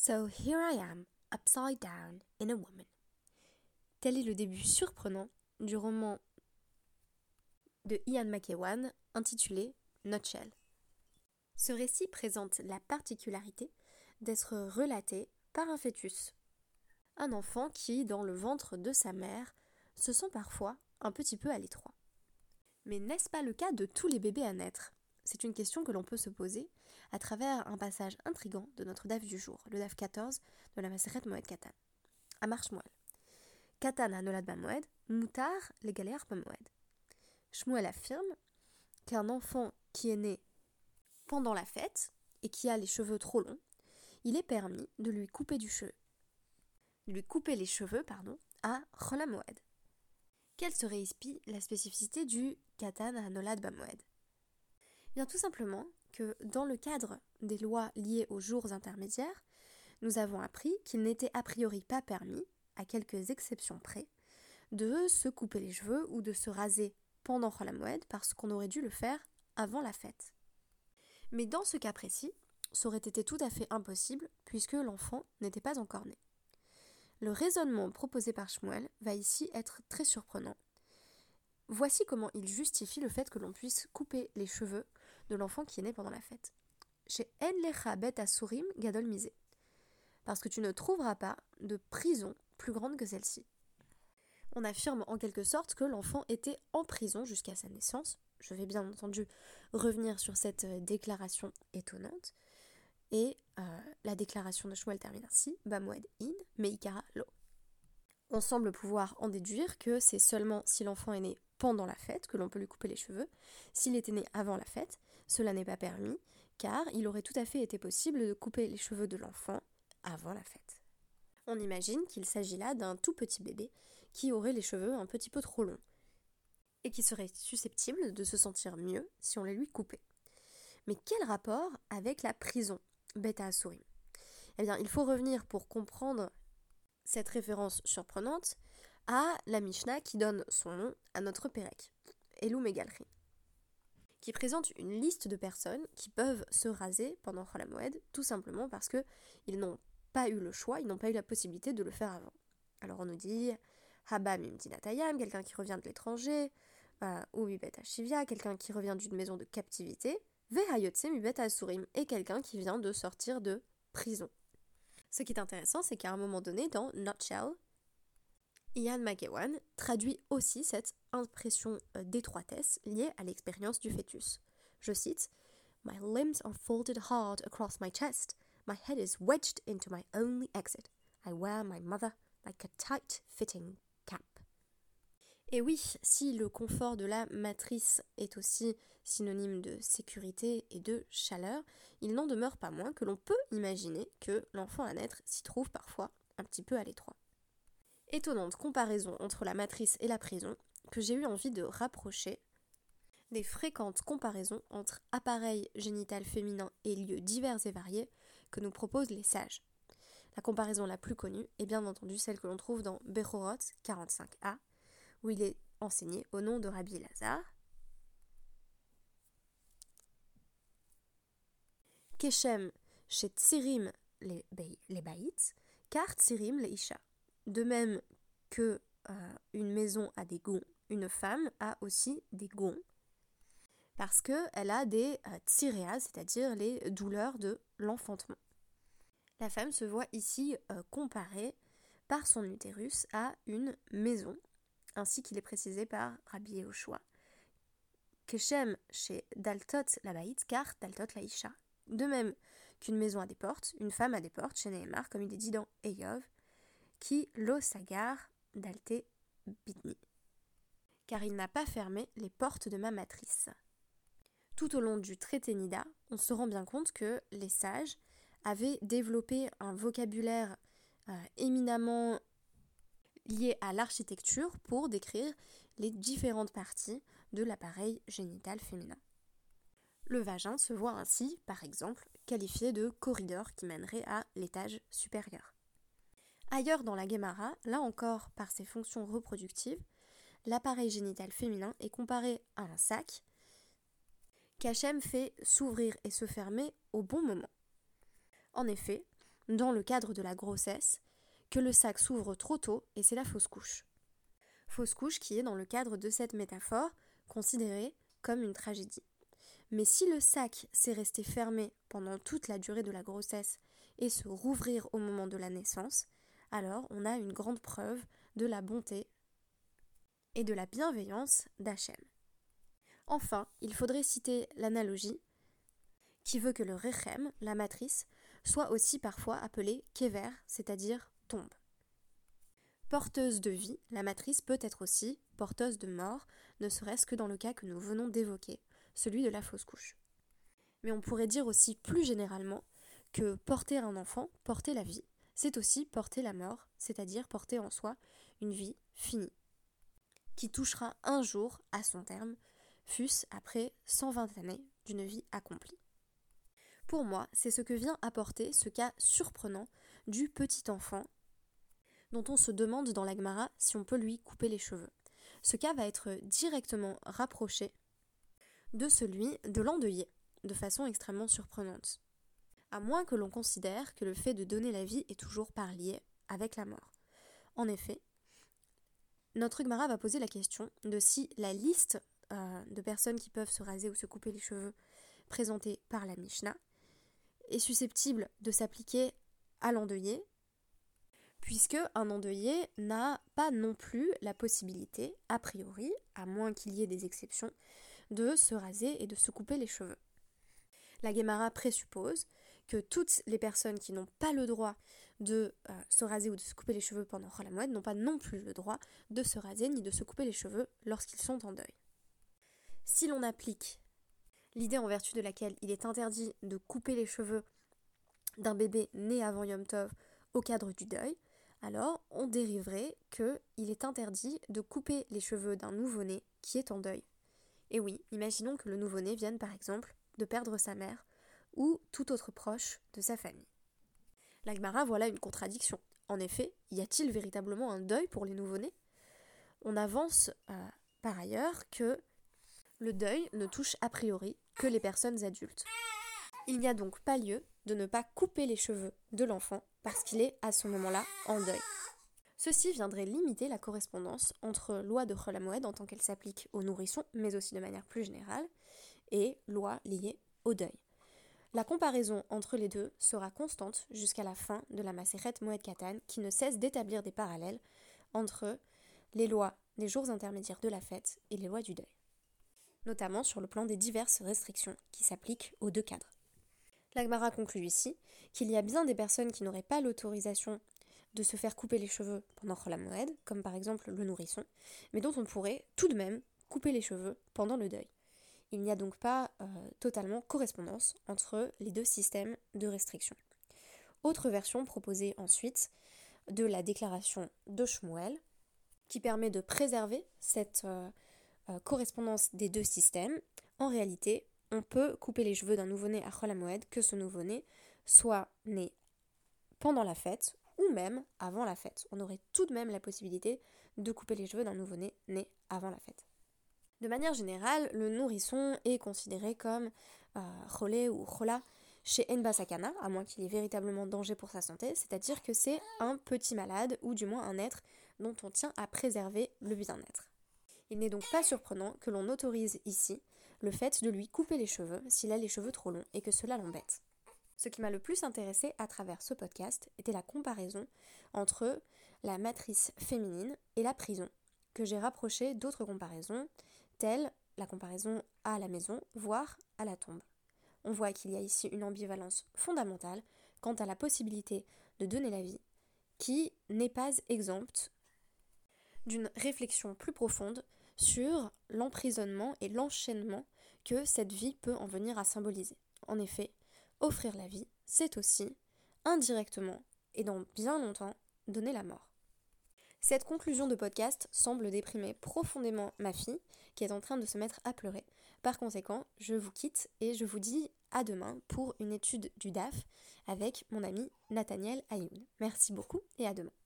So here I am, upside down in a woman. Tel est le début surprenant du roman de Ian McEwan intitulé Nutshell. Ce récit présente la particularité d'être relaté par un fœtus, un enfant qui, dans le ventre de sa mère, se sent parfois un petit peu à l'étroit. Mais n'est-ce pas le cas de tous les bébés à naître? C'est une question que l'on peut se poser à travers un passage intrigant de notre DAF du jour, le DAF 14 de la Maseret Moed Katan. À Shmuel. Katan a nolad Moed, Moutar les galères Moed. Shmuel affirme qu'un enfant qui est né pendant la fête et qui a les cheveux trop longs, il est permis de lui couper du cheveu, lui couper les cheveux, pardon, à Moed. Quelle serait ici la spécificité du Katan à Nolad Bamoed Bien tout simplement que dans le cadre des lois liées aux jours intermédiaires, nous avons appris qu'il n'était a priori pas permis, à quelques exceptions près, de se couper les cheveux ou de se raser pendant Moed parce qu'on aurait dû le faire avant la fête. Mais dans ce cas précis, ça aurait été tout à fait impossible puisque l'enfant n'était pas encore né. Le raisonnement proposé par Shmuel va ici être très surprenant. Voici comment il justifie le fait que l'on puisse couper les cheveux de l'enfant qui est né pendant la fête. Chez En Bet Asurim Gadol Misé. Parce que tu ne trouveras pas de prison plus grande que celle-ci. On affirme en quelque sorte que l'enfant était en prison jusqu'à sa naissance. Je vais bien entendu revenir sur cette euh, déclaration étonnante. Et euh, la déclaration de Shmuel termine ainsi Bamwed in, Meikara lo. On semble pouvoir en déduire que c'est seulement si l'enfant est né pendant la fête que l'on peut lui couper les cheveux. S'il était né avant la fête, cela n'est pas permis, car il aurait tout à fait été possible de couper les cheveux de l'enfant avant la fête. On imagine qu'il s'agit là d'un tout petit bébé qui aurait les cheveux un petit peu trop longs et qui serait susceptible de se sentir mieux si on les lui coupait. Mais quel rapport avec la prison, Beta Asurim Eh bien, il faut revenir pour comprendre cette référence surprenante à la Mishnah qui donne son nom à notre Pérec, Elou Megalri qui présente une liste de personnes qui peuvent se raser pendant Moed, tout simplement parce que ils n'ont pas eu le choix, ils n'ont pas eu la possibilité de le faire avant. Alors on nous dit Habam Imtinatayam, quelqu'un qui revient de l'étranger, euh, ou Mibet Ashivia, quelqu'un qui revient d'une maison de captivité, Vehayotse Mibet Asurim, et quelqu'un qui vient de sortir de prison. Ce qui est intéressant, c'est qu'à un moment donné, dans Nutshell, Ian McEwan traduit aussi cette impression euh, d'étroitesse liée à l'expérience du fœtus. Je cite My limbs are folded hard across my chest. My head is wedged into my only exit. I wear my mother like a tight fitting cap. Et oui, si le confort de la matrice est aussi synonyme de sécurité et de chaleur, il n'en demeure pas moins que l'on peut imaginer que l'enfant à naître s'y trouve parfois un petit peu à l'étroit étonnante comparaison entre la matrice et la prison que j'ai eu envie de rapprocher des fréquentes comparaisons entre appareils génital féminin et lieux divers et variés que nous proposent les sages. La comparaison la plus connue est bien entendu celle que l'on trouve dans Bechorot 45a, où il est enseigné au nom de Rabbi Lazare. Keshem chez Tsirim les, les baïts, car Tsirim les Isha. De même que euh, une maison a des gonds, une femme a aussi des gonds parce qu'elle a des euh, c'est-à-dire les douleurs de l'enfantement. La femme se voit ici euh, comparée par son utérus à une maison, ainsi qu'il est précisé par Rabbi Yehoshua. Keshem chez Daltot la Baït, car Daltot la Isha. De même qu'une maison a des portes, une femme a des portes chez Nehemar, comme il est dit dans Eyov, qui l'osagar d'alte bitni, car il n'a pas fermé les portes de ma matrice. Tout au long du traité Nida, on se rend bien compte que les sages avaient développé un vocabulaire euh, éminemment lié à l'architecture pour décrire les différentes parties de l'appareil génital féminin. Le vagin se voit ainsi, par exemple, qualifié de corridor qui mènerait à l'étage supérieur. Ailleurs dans la Guémara, là encore par ses fonctions reproductives, l'appareil génital féminin est comparé à un sac qu'Hachem fait s'ouvrir et se fermer au bon moment. En effet, dans le cadre de la grossesse, que le sac s'ouvre trop tôt et c'est la fausse couche. Fausse couche qui est dans le cadre de cette métaphore considérée comme une tragédie. Mais si le sac s'est resté fermé pendant toute la durée de la grossesse et se rouvrir au moment de la naissance, alors on a une grande preuve de la bonté et de la bienveillance d'Hachem. Enfin, il faudrait citer l'analogie qui veut que le rechem, la matrice, soit aussi parfois appelée kever, c'est-à-dire tombe. Porteuse de vie, la matrice peut être aussi porteuse de mort, ne serait-ce que dans le cas que nous venons d'évoquer, celui de la fausse couche. Mais on pourrait dire aussi plus généralement que porter un enfant, porter la vie, c'est aussi porter la mort, c'est-à-dire porter en soi une vie finie, qui touchera un jour à son terme, fût-ce après 120 années d'une vie accomplie. Pour moi, c'est ce que vient apporter ce cas surprenant du petit enfant dont on se demande dans l'Agmara si on peut lui couper les cheveux. Ce cas va être directement rapproché de celui de l'endeuillé, de façon extrêmement surprenante. À moins que l'on considère que le fait de donner la vie est toujours par lié avec la mort. En effet, notre Agmara va poser la question de si la liste euh, de personnes qui peuvent se raser ou se couper les cheveux présentée par la Mishnah est susceptible de s'appliquer à l'endeuillé, puisque un endeuillé n'a pas non plus la possibilité, a priori, à moins qu'il y ait des exceptions, de se raser et de se couper les cheveux. La Guémara présuppose que toutes les personnes qui n'ont pas le droit de euh, se raser ou de se couper les cheveux pendant Rolamoued n'ont pas non plus le droit de se raser ni de se couper les cheveux lorsqu'ils sont en deuil. Si l'on applique l'idée en vertu de laquelle il est interdit de couper les cheveux d'un bébé né avant Yom Tov au cadre du deuil, alors on dériverait qu'il est interdit de couper les cheveux d'un nouveau-né qui est en deuil. Et oui, imaginons que le nouveau-né vienne par exemple de perdre sa mère ou tout autre proche de sa famille. L'Agmara voilà une contradiction. En effet, y a-t-il véritablement un deuil pour les nouveau-nés? On avance euh, par ailleurs que le deuil ne touche a priori que les personnes adultes. Il n'y a donc pas lieu de ne pas couper les cheveux de l'enfant parce qu'il est à ce moment-là en deuil. Ceci viendrait limiter la correspondance entre loi de Cholamoed en tant qu'elle s'applique aux nourrissons, mais aussi de manière plus générale, et loi liée au deuil. La comparaison entre les deux sera constante jusqu'à la fin de la Maseret Moed Katan, qui ne cesse d'établir des parallèles entre les lois des jours intermédiaires de la fête et les lois du deuil notamment sur le plan des diverses restrictions qui s'appliquent aux deux cadres. L'Agmara conclut ici qu'il y a bien des personnes qui n'auraient pas l'autorisation de se faire couper les cheveux pendant Moed, comme par exemple le nourrisson, mais dont on pourrait tout de même couper les cheveux pendant le deuil. Il n'y a donc pas euh, totalement correspondance entre les deux systèmes de restriction. Autre version proposée ensuite de la déclaration de Shmuel, qui permet de préserver cette euh, euh, correspondance des deux systèmes, en réalité, on peut couper les cheveux d'un nouveau-né à Cholamoed que ce nouveau-né soit né pendant la fête ou même avant la fête. On aurait tout de même la possibilité de couper les cheveux d'un nouveau-né né avant la fête. De manière générale, le nourrisson est considéré comme euh, ou chola chez Sakana, à moins qu'il y ait véritablement danger pour sa santé, c'est-à-dire que c'est un petit malade ou du moins un être dont on tient à préserver le bien-être. Il n'est donc pas surprenant que l'on autorise ici le fait de lui couper les cheveux s'il a les cheveux trop longs et que cela l'embête. Ce qui m'a le plus intéressé à travers ce podcast était la comparaison entre la matrice féminine et la prison, que j'ai rapproché d'autres comparaisons, telles la comparaison à la maison, voire à la tombe. On voit qu'il y a ici une ambivalence fondamentale quant à la possibilité de donner la vie, qui n'est pas exempte d'une réflexion plus profonde sur l'emprisonnement et l'enchaînement que cette vie peut en venir à symboliser. En effet, offrir la vie, c'est aussi, indirectement, et dans bien longtemps, donner la mort. Cette conclusion de podcast semble déprimer profondément ma fille, qui est en train de se mettre à pleurer. Par conséquent, je vous quitte et je vous dis à demain pour une étude du DAF avec mon ami Nathaniel Ayoun. Merci beaucoup et à demain.